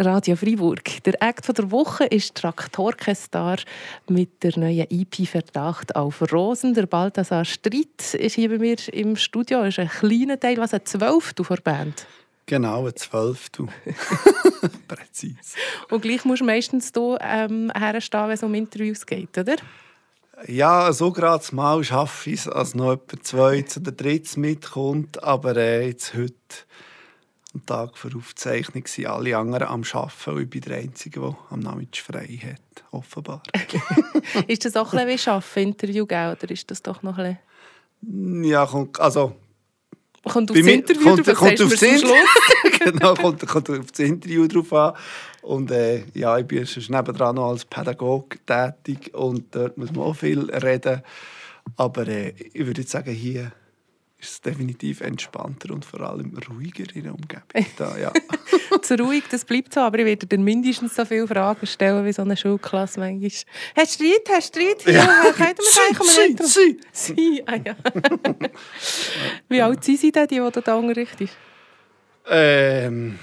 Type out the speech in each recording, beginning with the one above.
Radio Freiburg. Der Act der Woche ist Traktorkestar mit der neuen EP Verdacht auf Rosen. Der Balthasar Streit ist hier bei mir im Studio. Das ist ein kleiner Teil, was ein Zwölftel der Band. Genau, ein Zwölftel. Präzise. Und gleich musst du meistens hier ähm, herstehen, wenn es um Interviews geht, oder? Ja, so gerade mal schaffe ich es, als noch etwa zwei zu der dritten mitkommt. Aber äh, jetzt heute am Tag vor Aufzeichnung sind alle anderen am Arbeiten und ich bin der Einzige, der am Nachmittag frei hat, offenbar. ist das auch ein bisschen wie Arbeiten, Interview geben, oder ist das doch noch ein bisschen... Ja, kommt, also... Kommt aufs Interview kommt, drauf, kommt aufs Schluss. genau, kommt, kommt auf das Interview drauf an. Und äh, ja, ich bin schon nebendran noch als Pädagoge tätig und dort muss man auch viel reden. Aber äh, ich würde jetzt sagen, hier ist es definitiv entspannter und vor allem ruhiger in der Umgebung. Da, ja. zu ruhig, das bleibt so, aber ich werde dann mindestens so viele Fragen stellen wie so eine Schulklasse manchmal. Hast du Streit? Hast du Streit? Ja, ja können wir Sie, Sie, Sie. Ah, ja. wie alt sind Sie denn, die, die du da unterrichtest? Ähm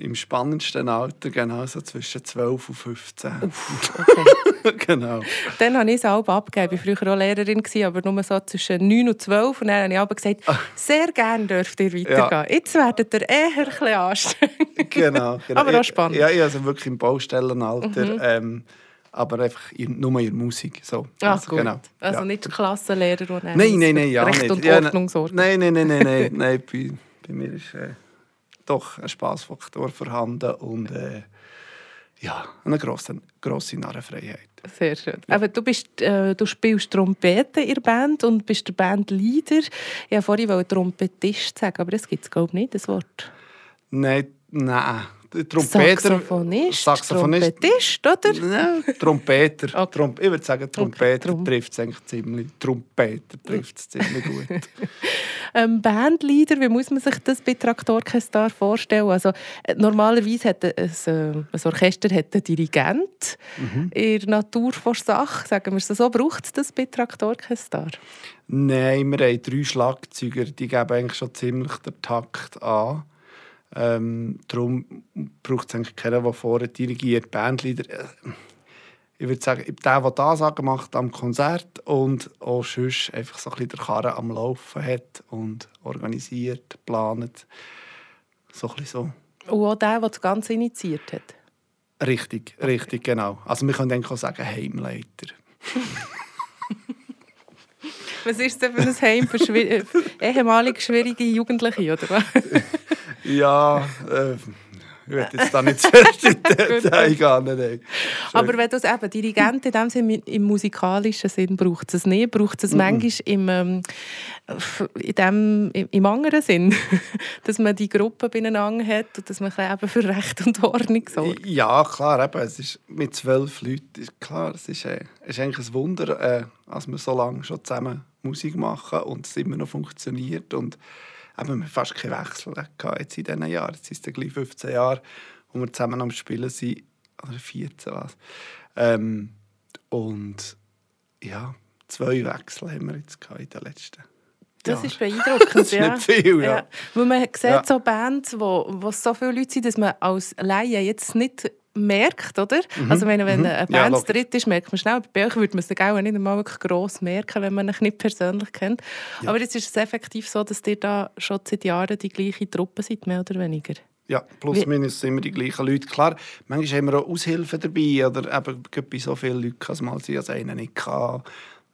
im spannendsten Alter, genau so zwischen 12 und 15. Uff, okay. genau. Dann habe ich es auch abgegeben. Ich war früher auch Lehrerin, aber nur so zwischen 9 und 12. Und dann habe ich aber gesagt, ah. sehr gerne dürft ihr weitergehen. Ja. Jetzt werdet ihr eher ein bisschen anstrengend. Genau, genau. aber auch spannend. Ja, ich also wirklich im Baustellenalter. Mhm. Ähm, aber einfach in, nur in Musik. So. Ach, also, gut. Genau. Also ja. nicht der Klassenlehrer, der nein, nein, nein, ja, Recht nicht. und Ordnung ja, sorgt. Nein, nein, nein, nein, nein, nein. Bei, bei mir ist... Äh, doch ein Spaßfaktor vorhanden und äh, ja, eine grosse, grosse Narrenfreiheit. Sehr schön. Ja. Aber du, bist, äh, du spielst Trompete in der Band und bist der Bandleader. Ich wollte vorhin Trompetist sagen, aber das gibt es glaube ich nicht, das Wort. Nein, nein. Trompeter. Saxophonist, Saxophonist. Trompetist, oder? Nein, Trompeter. Okay. Tromp ich würde sagen, Trompeter okay, trifft es eigentlich ziemlich. Trompeter trifft es ziemlich gut. ähm, Bandleader, wie muss man sich das bei Traktorchester vorstellen? Also, äh, normalerweise hat ein, äh, ein Orchester hat einen Dirigent. Mhm. In der Natur vor Sache, sagen wir es so, braucht es das bei Traktorchester? Nein, wir haben drei Schlagzeuger, die geben eigentlich schon ziemlich den Takt an. Ähm, darum braucht es eigentlich keinen, der vorher dirigiert. Bandleader, äh, ich würde sagen, der, der das macht am Konzert und auch sonst einfach so ein bisschen der Karren am Laufen hat und organisiert, plant. So ein bisschen so. Und auch der, der das Ganze initiiert hat? Richtig, richtig, genau. Also wir können auch sagen Heimleiter. Was ist denn für ein Heim für schwi ehemalige schwierige Jugendliche, oder was? ja, äh, ich werde jetzt da nicht zu fest in Detail gehen. Aber wenn du es eben Dirigent in dem Sinn, im musikalischen Sinn braucht es nicht, braucht es mm -mm. manchmal im, ähm, in dem, im anderen Sinn, dass man die Gruppe beieinander hat und dass man eben für Recht und Ordnung sorgt. Ja, klar, eben, es ist mit zwölf Leuten, klar, es ist, äh, es ist eigentlich ein Wunder, äh, dass wir so lange schon zusammen Musik machen und es immer noch funktioniert und eben, wir fast keinen Wechsel gehabt jetzt in diesen Jahren. Jetzt sind es gleich 15 Jahre, wo wir zusammen am Spielen sind. Oder 14 was. Ähm, und ja, zwei Wechsel haben wir jetzt in den letzten das ist beeindruckend, das ist ja. nicht viel, ja. ja. Weil man sieht ja. so Bands, wo, wo so viele Leute sind, dass man als Laie jetzt nicht merkt, oder? Mhm. Also wenn, wenn mhm. eine Band ja, dritt ist, merkt man schnell. Bei euch würde man es auch nicht einmal wirklich gross merken, wenn man euch nicht persönlich kennt. Ja. Aber jetzt ist es effektiv so, dass ihr da schon seit Jahren die gleiche Truppe seid, mehr oder weniger. Ja, plus minus sind immer die gleichen Leute. Klar, manchmal haben wir auch Aushilfen dabei oder eben bei so vielen Leuten kann es mal sein, dass einer nicht kann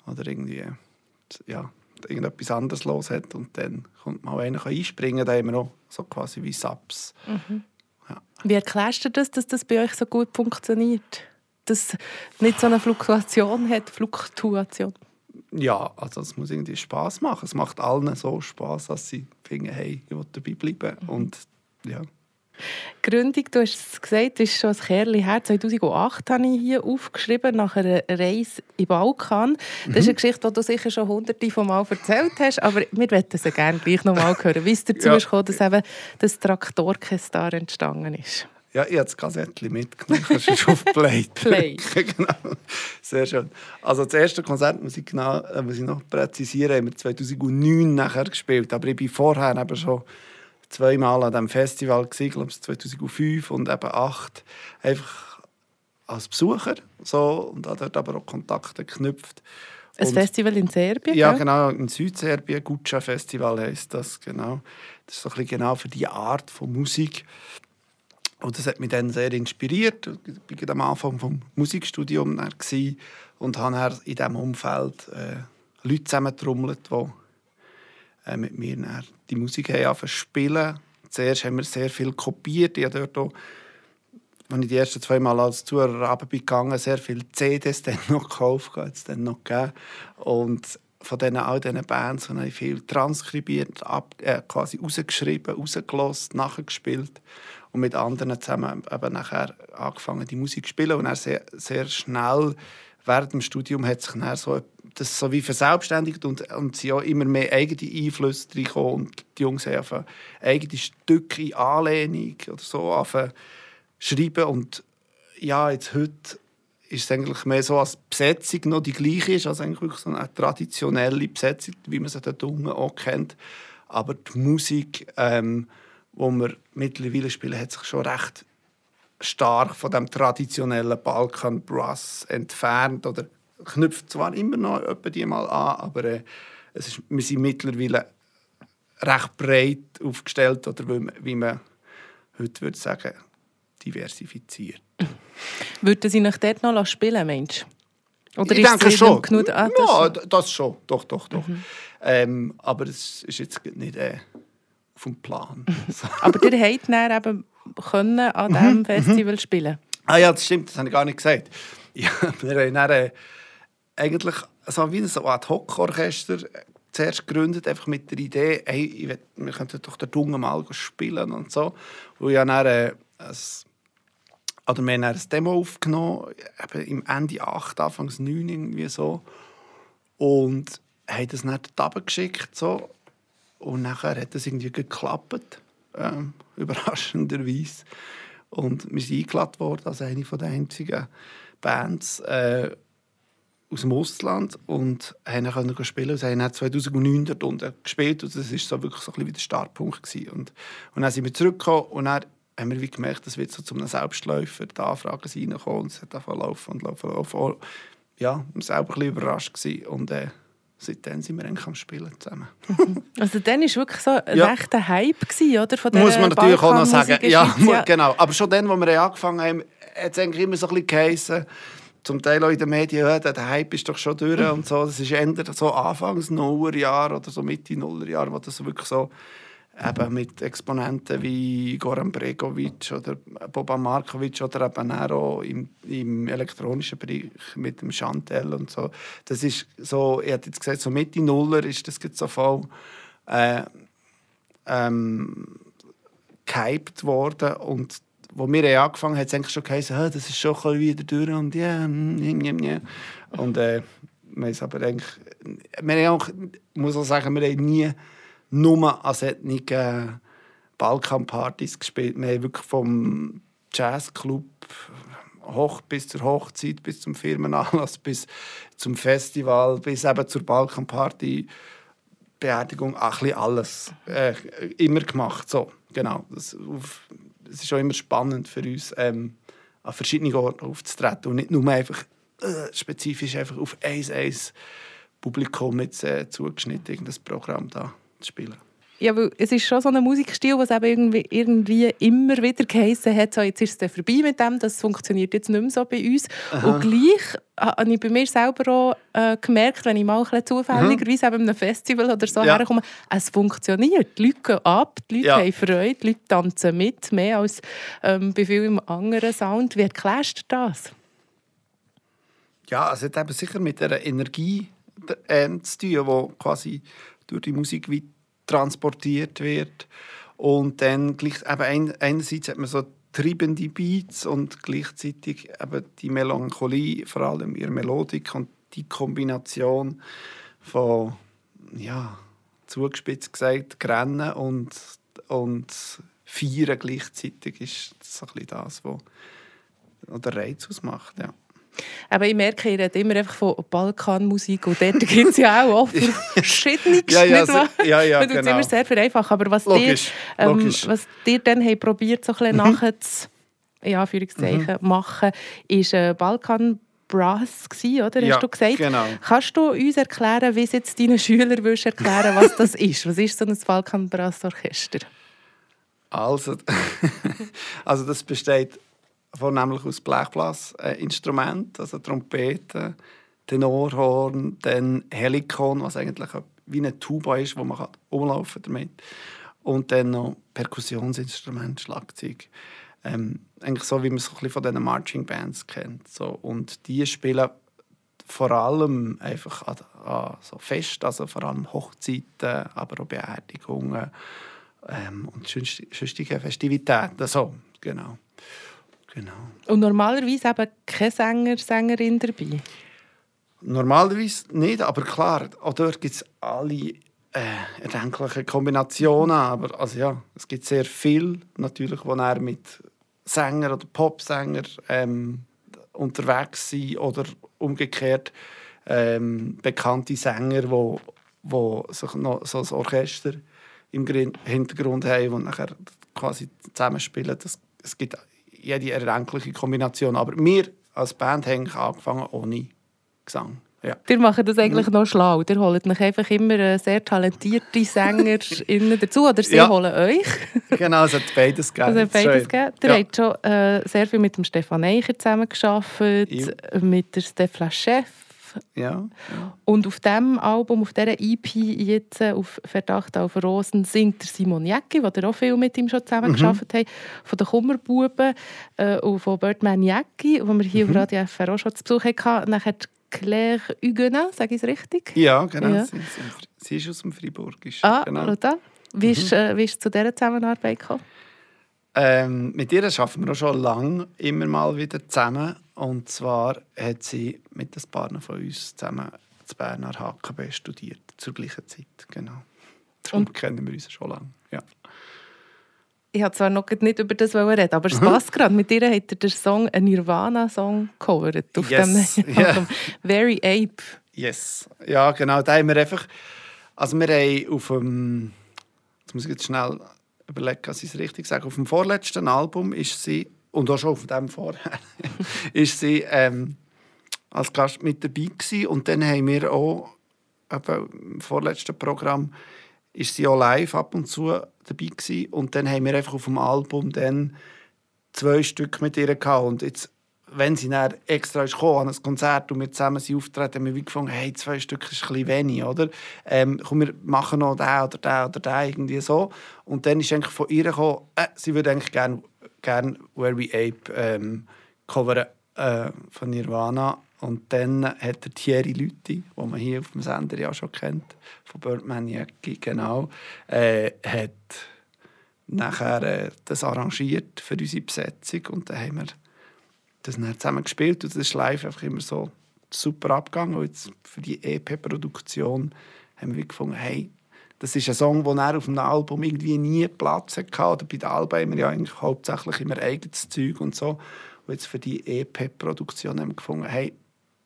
oder irgendwie ja, irgendetwas anderes los hat und dann kommt mal einer einspringen, da haben wir auch so quasi wie Subs. Mhm. Wie erklärst du das, dass das bei euch so gut funktioniert? Dass es nicht so eine Fluktuation hat, Fluktuation? Ja, also es muss irgendwie Spaß machen. Es macht allen so Spaß, dass sie finden, hey, ich will dabei bleiben. Mhm. Und ja. Gründung, du hast es gesagt, ist schon ein Kerli her. 2008 habe ich hier aufgeschrieben, nach einer Reise im Balkan. Das mhm. ist eine Geschichte, die du sicher schon hunderte von Mal erzählt hast, aber wir möchten sie gerne gleich noch mal hören, wie es dazu ja. ist gekommen, dass eben das Traktorkestar entstanden ist. Ja, ich habe das Kassettchen mitgenommen. Kannst du auf Play Play. genau. Sehr schön. Also das erste Konzert, muss ich, genau, muss ich noch präzisieren, haben wir 2009 nachher gespielt. Aber ich bin vorher eben schon zweimal an diesem Festival, gewesen, glaube ich 2005 und eben 2008, einfach als Besucher so, und habe dort aber auch Kontakte geknüpft. Ein und, Festival in Serbien? Ja, genau, in Südserbien, Guccia Festival heisst das, genau. Das ist so ein bisschen genau für die Art von Musik. Und das hat mich dann sehr inspiriert. Ich war am Anfang vom Musikstudium und habe in diesem Umfeld äh, Leute zusammentrommelt, die mit mir die Musik haben spielen. Zuerst haben wir sehr viel kopiert. Ich dort auch, als ich die ersten zwei Mal als Zuhörer gegangen sehr viele CDs dann noch gekauft, es dann noch gegeben. Und von diesen, all diesen Bands habe ich viel transkribiert, ab, äh, quasi rausgeschrieben, rausgelassen, nachgespielt und mit anderen zusammen eben nachher angefangen, die Musik zu spielen und dann sehr, sehr schnell während dem Studium hat sich dann so das so wie verselbstständigt und, und sind auch immer mehr eigene Einflüsse reingekommen und die Jungs haben eigene Stücke in Anlehnung oder so schreiben und ja, jetzt heute ist es eigentlich mehr so, als die Besetzung noch die gleiche ist, also eigentlich so eine traditionelle Besetzung, wie man sie dort unten auch kennt. Aber die Musik, ähm, die wir mittlerweile spielen, hat sich schon recht stark von dem traditionellen Balkan Brass entfernt oder knüpft zwar immer noch etwa die mal an, aber äh, es ist, wir sind mittlerweile recht breit aufgestellt oder wie man heute würde sagen, diversifiziert. Würden Sie nach dort noch spielen, Mensch? Oder ich denke schon. Genug, ah, das ja, schon. das schon. Doch, doch, doch. Mhm. Ähm, aber es ist jetzt nicht äh, auf dem Plan. aber ihr habt dann eben können an mhm, diesem mhm. Festival spielen Ah ja, das stimmt, das habe ich gar nicht gesagt. Ja, wir haben dann, äh, eigentlich so wie ein Ad-Hoc-Orchester zuerst gegründet, einfach mit der Idee, hey, will, wir könnten doch den Dunge mal spielen und so. Ich habe dann, äh, ein, oder wir haben dann ein Demo aufgenommen, eben im Ende 8, Anfangs 9 irgendwie so. Und haben das dann dort geschickt so. Und nachher hat das irgendwie geklappt, äh, überraschenderweise. Und wir sind eingeladen worden als eine der einzigen Bands, äh, aus dem Ausland und haben dann spielen und sie haben 2009 dort unten gespielt und das war so wirklich so ein bisschen wie der Startpunkt gewesen. und und dann sind wir zurückgekommen und dann haben wir wie gemerkt, dass wir so zu einem Selbstläufer die Anfragen reinkommen und es hat einfach laufen und laufen und laufen. Ja, wir waren selber ein bisschen überrascht gewesen. und äh, seitdem sind wir eigentlich am Spielen zusammen. also dann war wirklich so ein ja. rechter Hype, gewesen, oder? Von Muss man natürlich auch noch sagen. Ja, ja, genau. Aber schon dann, als wir angefangen haben, hat es eigentlich immer so ein bisschen geheißen, zum Teil auch in den Medien, ja, der Hype ist doch schon durch und so. Das ist eher so Anfangs Nullerjahr oder so Mitte Nullerjahr, wo das wirklich so eben mit Exponenten wie Goran Bregovic oder Boban Markovic oder eben auch im, im elektronischen Bereich mit dem Chantel und so. Das ist so, ich hätte jetzt gesagt, so Mitte Nuller ist das jetzt so voll äh, ähm, gehypt worden und wo wir angefangen haben, hat es eigentlich schon geheißen, das ist schon wieder durch und ja, yeah, yeah, yeah. und äh, wir haben aber eigentlich, wir haben auch, muss auch sagen, wir haben nie nur an solchen äh, Balkanpartys gespielt. Wir haben wirklich vom Jazzclub hoch bis zur Hochzeit, bis zum Firmenanlass, bis zum Festival, bis eben zur Balkanparty, Beerdigung, ein bisschen alles äh, immer gemacht. So, genau. Das, auf, es ist auch immer spannend für uns, ähm, an verschiedenen Orten aufzutreten und nicht nur einfach äh, spezifisch einfach auf ein, ein Publikum mit äh, zugeschnitten irgendein Programm da zu spielen. Ja, weil es ist schon so ein Musikstil, was eben irgendwie, irgendwie immer wieder geheissen hat, so, jetzt ist es vorbei mit dem, das funktioniert jetzt nicht mehr so bei uns. Aha. Und gleich habe ich bei mir selber auch äh, gemerkt, wenn ich mal ein zufälligerweise mhm. einem Festival oder so ja. herkomme, es funktioniert. Die Leute gehen ab, die Leute ja. haben Freude, die Leute tanzen mit, mehr als ähm, bei vielen anderen Sound. Wie erklärst du das? Ja, es hat eben sicher mit der Energie äh, zu tun, die quasi durch die Musik transportiert wird. Und dann gleich, eben einerseits hat man so treibende Beats und gleichzeitig eben die Melancholie, vor allem ihre Melodik und die Kombination von, ja, zugespitzt gesagt, Grennen und, und Feiern gleichzeitig ist so ein bisschen das, was der Reiz ausmacht, ja. Aber ich merke, ihr redet immer einfach von Balkanmusik und dort gibt es ja auch oft verschiedene ja, ja, so, ja, ja, Man genau. immer sehr vereinfacht. Aber was logisch, dir, ähm, logisch. was dir dann probiert, so ein bisschen mhm. nachher zu ja, mhm. machen, ist äh, Balkan Brass gsi, oder? Ja, Hast du gesagt? Genau. Kannst du uns erklären, wie es jetzt deinen Schülern willst erklären, was das ist? Was ist so ein Balkan Brass Orchester? Also, also das besteht vornehmlich aus Blechblasinstrumenten, also Trompeten, Tenorhorn, dann Helikon, was eigentlich wie eine Tuba ist, wo man umlaufen damit und dann noch Perkussionsinstrumente, Schlagzeug. Ähm, eigentlich so, wie man es von diesen Marching Bands kennt. So. Und die spielen vor allem einfach an, an so Fest, also vor allem Hochzeiten, aber auch Beerdigungen ähm, und sonstige Festivitäten. So, genau. Genau. Und normalerweise eben kein Sänger, Sängerin dabei? Normalerweise nicht, aber klar, auch dort gibt es alle äh, erdenklichen Kombinationen. Aber also ja, es gibt sehr viel, natürlich, wo er mit Sänger oder Popsänger ähm, unterwegs sind oder umgekehrt ähm, bekannte Sänger, wo, wo sich noch so ein Orchester im Hintergrund haben und nachher quasi zusammenspielen. Das, es gibt jede erdenkliche Kombination. Aber wir als Band haben angefangen ohne Gesang. Ja. Ihr macht das eigentlich noch schlau. Ihr holt euch einfach immer äh, sehr talentierte Sänger dazu oder sie ja. holen euch. genau, es hat beides gegeben. Es hat beides gegeben. Ihr ja. habt schon äh, sehr viel mit dem Stefan Eicher zusammengearbeitet, mit der Stefan Chef. Ja, ja. Und auf diesem Album, auf dieser EP jetzt äh, auf Verdacht auf Rosen, singt der Simon Jäcki, der auch viel mit ihm schon zusammengearbeitet mhm. hat, von den Kummerbuben äh, und von Birdman Jäcki, wo wir hier mhm. auf Radio FR auch schon zu Besuch hatten. Nachher Claire Huguenin, sage ich es richtig? Ja, genau. Ja. Sie, sie, ist aus dem Friburgischen. Ah, genau. Wie, ist, mhm. äh, wie ist zu dieser Zusammenarbeit gekommen? Ähm, mit ihr arbeiten wir auch schon lange immer mal wieder zusammen. Und zwar hat sie mit ein paar von uns zusammen zu Berner HKB studiert, zur gleichen Zeit. Genau. Darum Und? kennen wir uns schon lange. Ja ich habe zwar noch nicht über das reden, aber es passt gerade. Mit ihr hat er den Song, einen Nirvana-Song gecovert auf yes. dem yeah. Very Ape. Yes, ja genau. Da haben wir einfach, also wir haben auf dem, jetzt muss ich jetzt schnell überlegen, was ich es richtig sage, auf dem vorletzten Album ist sie, und auch schon auf dem vorher, ist sie ähm, als Gast mit dabei gewesen. Und dann haben wir auch, im vorletzten Programm, ist sie auch live ab und zu dabei gewesen. Und dann haben wir einfach auf dem Album dann zwei Stück mit ihr gehabt. Und jetzt, wenn sie dann extra ist gekommen, an ein Konzert und wir zusammen sind auftreten, haben wir wie gefunden, hey, zwei Stück ist ein bisschen wenig, oder? Ähm, komm, wir machen noch den oder den oder den, irgendwie so. Und dann ist eigentlich von ihr gekommen, äh, sie würde eigentlich gerne gern Where We Ape ähm, coveren äh, von Nirvana. Und dann hat der Thierry Lüthi, den man hier auf dem Sender ja schon kennt, von Birdman Jäcki, genau, äh, hat nachher äh, das arrangiert für unsere Besetzung und dann haben wir das dann zusammen gespielt und das ist live einfach immer so super abgegangen. Und jetzt für die EP-Produktion haben wir gefunden, hey, das ist ein Song, der auf einem Album irgendwie nie Platz hatte. Oder bei den Alben haben wir ja eigentlich hauptsächlich immer eigenes Zeug und so. Und jetzt für die EP-Produktion haben wir gefunden, hey,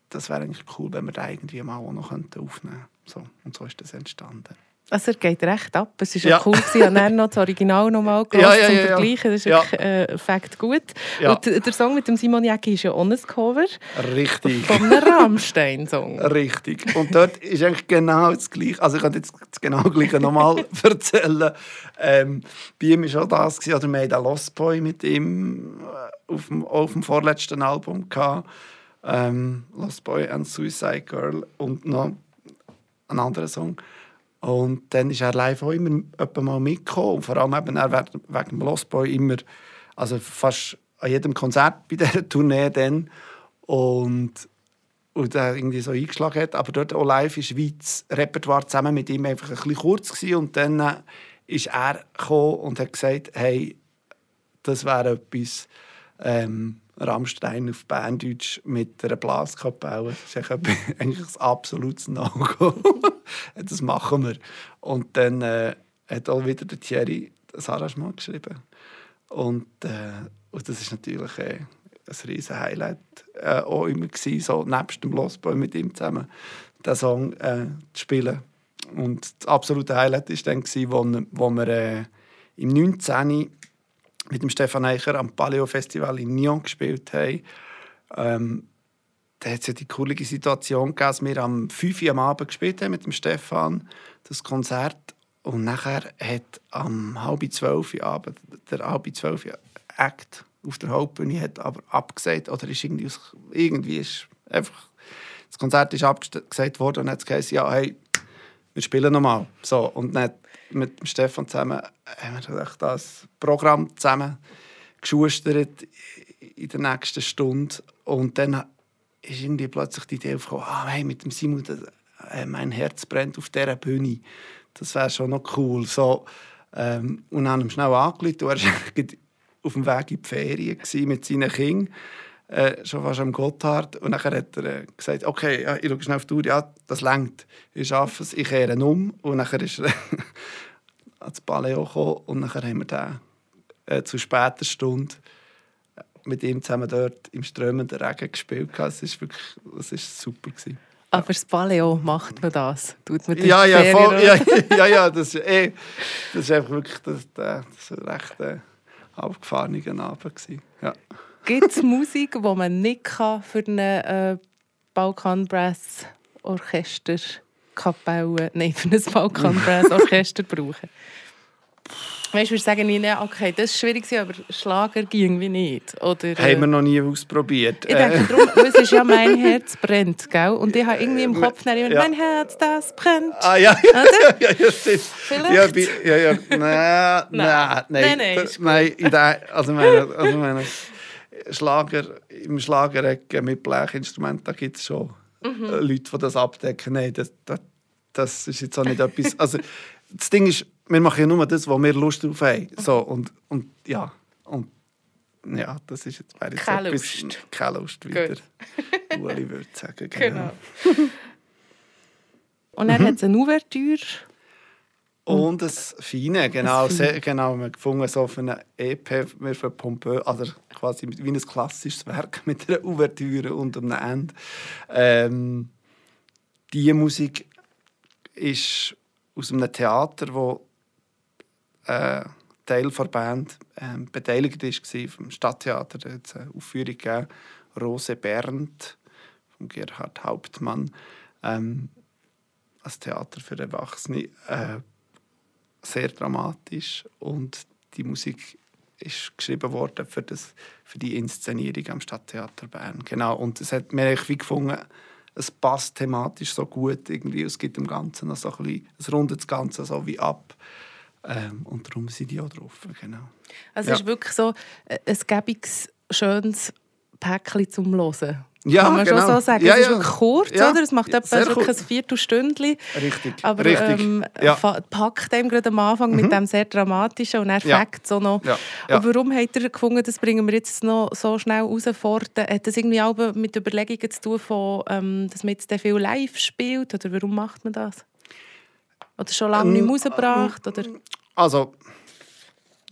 das wäre eigentlich cool, wenn wir da irgendwie mal auch noch aufnehmen könnten. So, und so ist das entstanden. Also er geht recht ab. Es war ja. cool, ich habe noch das Original noch mal ja, ja, zum Vergleichen. Das ist wirklich äh, Fakt gut. Und der Song mit dem Simon Jäcki ist ja auch ein Cover. Richtig. Von einem Rammstein-Song. Richtig. Und dort ist eigentlich genau das Gleiche. Also ich kann jetzt das genau Gleiche nochmal erzählen. Ähm, bei ihm war auch das, oder wir hatten Lost Boy mit ihm äh, auf dem, auf dem vorletzten Album. Gehabt ähm, Lost Boy and Suicide Girl und noch einen anderen Song. Und dann ist er live auch immer mal mitgekommen. Und vor allem eben er wegen dem Lost Boy immer, also fast an jedem Konzert bei dieser Tournee dann. Und, und er irgendwie so eingeschlagen hat. Aber dort auch live ist Schweiz Repertoire zusammen mit ihm einfach ein bisschen kurz gewesen. Und dann äh, ist er gekommen und hat gesagt, hey, das wäre etwas, ähm, Rammstein auf Berndeutsch mit einer Blaskapelle. Das ist eigentlich ein absolutes No-Go. das machen wir. Und dann äh, hat auch wieder der Thierry das Arrangement geschrieben. Und, äh, und das ist natürlich äh, ein riesen Highlight äh, auch immer gewesen, so nebst dem Losboy mit ihm zusammen den Song äh, zu spielen. Und das absolute Highlight war dann, gewesen, wo, wo wir äh, im 19. mit dem Stefan Eicher am Paleo Festival in Nyon gespielt haben. Ähm, da hat es ja die coole Situation gegeben, dass wir am 5 Uhr am Abend gespielt haben mit dem Stefan, das Konzert. Und nachher hat am halb zwölf Uhr Abend der halb zwölf Act auf der Hauptbühne hat aber abgesagt oder ist irgendwie, irgendwie ist einfach das Konzert ist abgesagt worden und hat gesagt, ja hey wir spielen nochmal so und dann mit dem Stefan zusammen haben wir das Programm zusammen geschustert in der nächsten Stunde und dann ist irgendwie plötzlich die Idee aufgekommen, ah, hey, mit dem Simon, das, äh, mein Herz brennt auf dieser Bühne. Das wäre schon noch cool. So, ähm, und dann haben wir schnell angerufen. Er war auf dem Weg in die Ferien mit seinen Kindern. Äh, schon fast am Gotthard. Und dann hat er äh, gesagt, okay, ja, ich schaue schnell auf die Uhr, ja, das längt. Ich schaffe es, ich kehre um. Und dann ist er ans Paleo gekommen und dann haben wir den äh, zu später Stunde mit ihm zusammen dort im strömenden Regen gespielt. Es war wirklich das ist super. Gewesen. Aber das Paleo macht man das? Tut man das ja, ja, voll, ja, ja, ja, das ist, eh, das ist einfach wirklich das, das ein recht äh, abgefahrener Abend. Gewesen. Ja. Gibt es Musik, die man nicht kann für eine äh, Balkan Brass Orchester Kapelle, nein, für ein Balkan Brass Orchester brauchen? Weißt du, wir sagen ihnen, okay, das ist schwierig, aber Schlager ging wie nicht. Oder, äh, Haben wir noch nie ausprobiert. Ich denke, darum, es ist ja «Mein Herz brennt», gell? Und ich habe irgendwie im Kopf dann immer ja. «Mein Herz, das brennt». Ah ja, ja, ja, ja, stimmt. Vielleicht? Ja, ja, ja. Nein, nein, nein. Nein, das, nein, also meine, also meine Schlager, im Schlagereck mit Blechinstrumenten, da gibt es schon mhm. Leute, die das abdecken. Nein, das, das, das ist jetzt auch nicht etwas... Also, das Ding ist, wir machen ja nur das, wo wir Lust drauf haben. So, und, und ja, und ja, das ist jetzt wäre keine Lust. Keine Lust wieder. Uli würde sagen, genau. genau. und er mhm. hat eine Ouvertüre. Und das Feine, genau. Sehr, genau wir haben gefunden, so für eine EP, wir für Pompeux, also quasi wie ein klassisches Werk mit einer Ouvertüre und einem Ende. Ähm, diese Musik ist aus einem Theater, wo äh, Teil der Band äh, beteiligt war, vom Stadttheater. Da hat eine Aufführung gegeben, Rose Bernd von Gerhard Hauptmann. Ähm, als Theater für Erwachsene. Äh, sehr dramatisch und die Musik ist geschrieben worden für, das, für die Inszenierung am Stadttheater Bern. Genau. Und es hat mir wie gefunden, es passt thematisch so gut irgendwie. Es gibt dem Ganzen noch so ein bisschen, es rundet das Ganze so wie ab. Ähm, und darum sind die auch drauf. Genau. Also ja. es ist wirklich so äh, ein gäbiges, schönes Päckchen zum Hören. Ja, Kann man genau. schon so sagen. Ja, es ist wirklich kurz, ja. oder? Es macht etwa wirklich ein Viertelstündchen. Richtig, Aber richtig. Ähm, ja. packt einem gerade am Anfang mhm. mit dem sehr dramatischen und er ja. so noch. Ja. Ja. Und warum hat er gefunden, das bringen wir jetzt noch so schnell rausfordern? Hat das irgendwie auch mit Überlegungen zu tun, von, ähm, dass man jetzt viel live spielt? Oder warum macht man das? Oder schon lange nicht mehr rausgebracht? Oder? Also,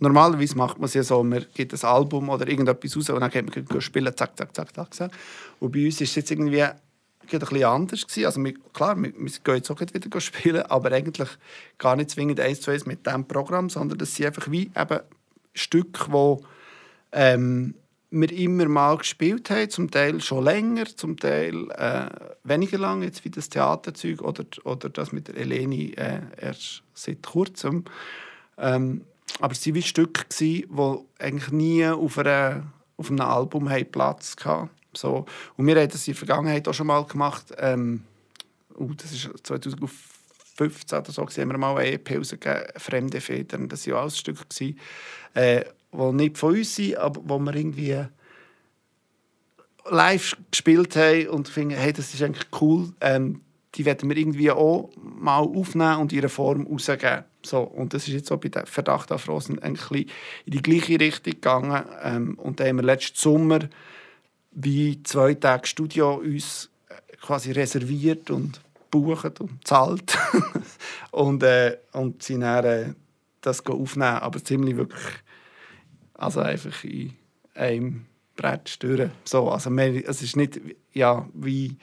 normalerweise macht man es ja so, man gibt ein Album oder irgendetwas raus und dann geht man spielen, zack, zack, zack, zack. Und bei uns ist es jetzt irgendwie ein bisschen anders gewesen. Also wir, klar, wir, wir gehen jetzt auch wieder spielen, aber eigentlich gar nicht zwingend eins zu eins mit diesem Programm, sondern das sind einfach wie eben Stücke, die ähm, wir immer mal gespielt haben, zum Teil schon länger, zum Teil äh, weniger lang, jetzt wie das Theaterzeug oder, oder das mit der Eleni äh, erst seit kurzem. Ähm, aber es waren Stücke, die eigentlich nie auf, einer, auf einem Album Platz hatten. So. Und wir haben das in der Vergangenheit auch schon mal gemacht. Ähm, uh, das ist 2015 oder so, haben wir mal eine EP rausgegeben, «Fremde Federn». Das waren auch Stücke, äh, die nicht von uns sind, aber wo wir irgendwie live gespielt haben und finden, hey, das ist eigentlich cool. Ähm, die werden wir irgendwie auch mal aufnehmen und in ihrer Form rausgeben. So, und das ist jetzt auch bei der Verdacht auf Rosen eigentlich in die gleiche Richtung gegangen. Ähm, und da haben wir letzten Sommer wie zwei Tage Studio uns äh, quasi reserviert und bucht und zahlt und, äh, und sind dann äh, das aufnehmen. Aber ziemlich wirklich, also einfach in einem Brett durch. So, also es ist nicht ja, wie,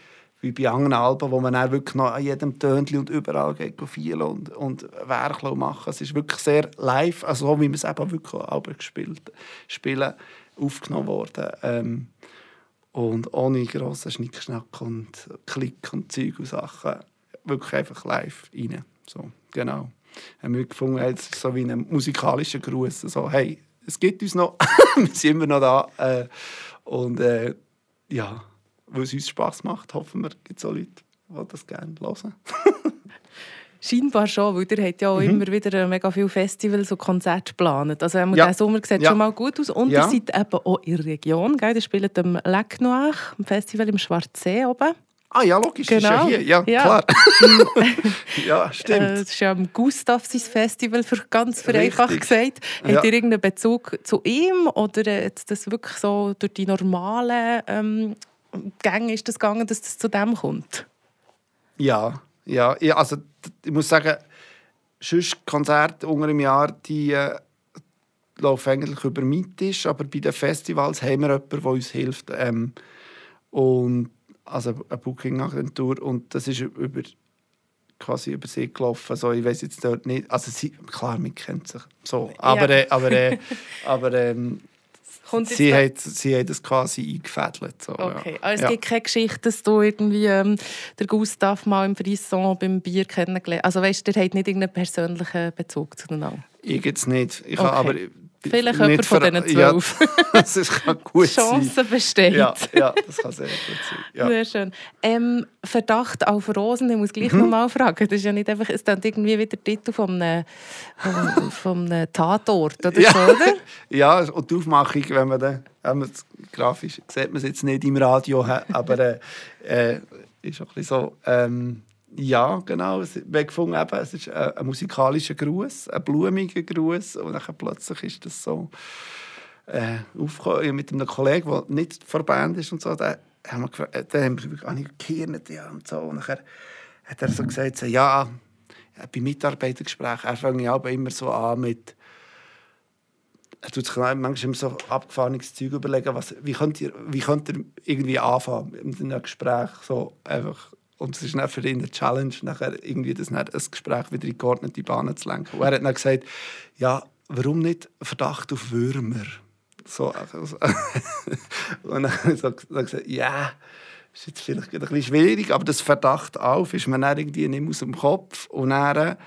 wie bei anderen Alben, wo man dann wirklich noch an jedem Tönchen und überall geht viel und, und Werklo machen. Es ist wirklich sehr live, also so wie wir es eben wirklich auch gespielt spielen, aufgenommen worden. Ähm, und ohne grossen Schnickschnack und Klick und Zeug und Sachen. Wirklich einfach live rein. So, genau. Haben wir gefunden, es ist so wie ein musikalischer Gruß. So, hey, es gibt uns noch, wir sind immer noch da. Äh, und äh, ja, weil es uns Spass macht, hoffen wir, gibt es auch Leute, die das gerne hören. Scheinbar schon, weil ihr habt ja auch mhm. immer wieder mega viele Festivals und Konzerte geplant. Also ja. der Sommer sieht ja. schon mal gut aus. Und ja. ihr seid eben auch in der Region. Gell? Ihr spielt am Lac Noir, am Festival im Schwarzsee oben. Ah ja, logisch, genau. ist ja genau. hier. Ja, ja. klar. ja, stimmt. Äh, das ist ja am Gustav sein Festival, für ganz vereinfacht gesagt. Ja. Habt ihr irgendeinen Bezug zu ihm oder ist das wirklich so durch die normalen ähm, Gänge ist das gegangen, dass das zu dem kommt? Ja, ja, also ich muss sagen, sonst Konzerte unter im Jahr, die äh, laufen eigentlich über Mietisch, aber bei den Festivals haben wir jemanden, der uns hilft. Ähm, und, also eine Booking-Agentur und das ist über quasi über sie gelaufen. Also ich weiß jetzt dort nicht, also sie, klar, man kennt sich so, aber, ja. äh, aber, äh, aber ähm, sie, hat, sie hat das quasi eingefädelt. So, okay, ja. also es ja. gibt keine Geschichte, dass du irgendwie ähm, der Gustav mal im Frisson beim Bier kennengelernt Also weißt du, der hat nicht irgendeinen persönlichen Bezug zueinander? Ich jetzt nicht. Ich okay. aber Vielleicht jemand von diesen zwölf. Ja, das kann gut Chance sein. besteht. Ja, ja, das kann sehr gut sein. Ja. Sehr schön. Ähm, Verdacht auf Rosen, ich muss gleich mhm. noch mal fragen. Das ist ja nicht einfach, es ist irgendwie wieder der Titel von einem, vom, vom einem Tatort, oder ja. so, oder? ja, und die Aufmachung, wenn man dann, wenn man grafisch, sieht man es jetzt nicht im Radio, aber äh, äh, ist auch ein bisschen so... Ähm, ja, genau. Wir eben, es ist ein, ein musikalischer Gruß, ein blumiger Gruß. Und dann plötzlich ist das so äh, aufgekommen mit einem Kollegen, der nicht vor der Band ist und so. Da haben wir, gefragt, äh, haben wir gar nicht gekehrt ja, und so. Und dann hat er so gesagt, so, ja, bei Mitarbeitergesprächen, er fängt ja immer so an mit er tut sich manchmal immer so abgefahrenes Zeug überlegen, was, wie könnt ihr, wie könnt ihr irgendwie anfangen mit einem Gespräch so einfach und es ist dann für ihn eine Challenge, nachher irgendwie das ein Gespräch wieder in geordnete Bahnen zu lenken. Und er hat dann gesagt, ja, warum nicht Verdacht auf Würmer? So, also, und dann hat er gesagt, ja, ist jetzt vielleicht ein bisschen schwierig, aber das Verdacht auf ist mir dann irgendwie nicht aus dem Kopf. Und dann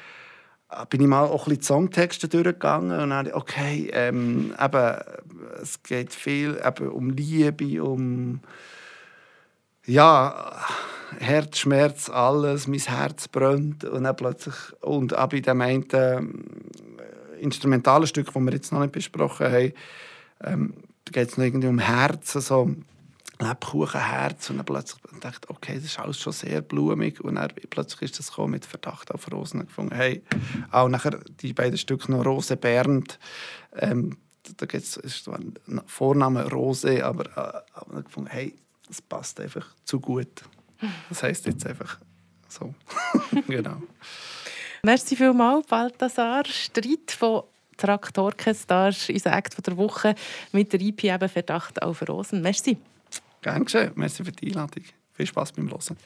äh, bin ich mal auch ein bisschen Songtexte durchgegangen und dann, okay, ähm, eben, es geht viel eben um Liebe, um ja, Herzschmerz, alles, mein Herz brennt und dann plötzlich, und auch bei dem einen äh, instrumentalen Stück, das wir jetzt noch nicht besprochen haben, ähm, geht es noch irgendwie um Herzen, so Lebkuchenherz und dann plötzlich dachte okay, das ist alles schon sehr blumig und dann plötzlich ist das mit Verdacht auf Rosen gefunden. Hey, auch nachher die beiden Stücke noch Rose Bernd, ähm, da zwar ein Vorname Rose, aber, äh, gefunden, hey, das passt einfach zu gut. Das heisst jetzt einfach so. genau. Merci vielmals, Balthasar. Streit von Traktorkestar, unser Act der Woche mit der IP eben Verdacht auf Rosen. Merci. Gerne geschehen. Merci für die Einladung. Viel Spaß beim Hören.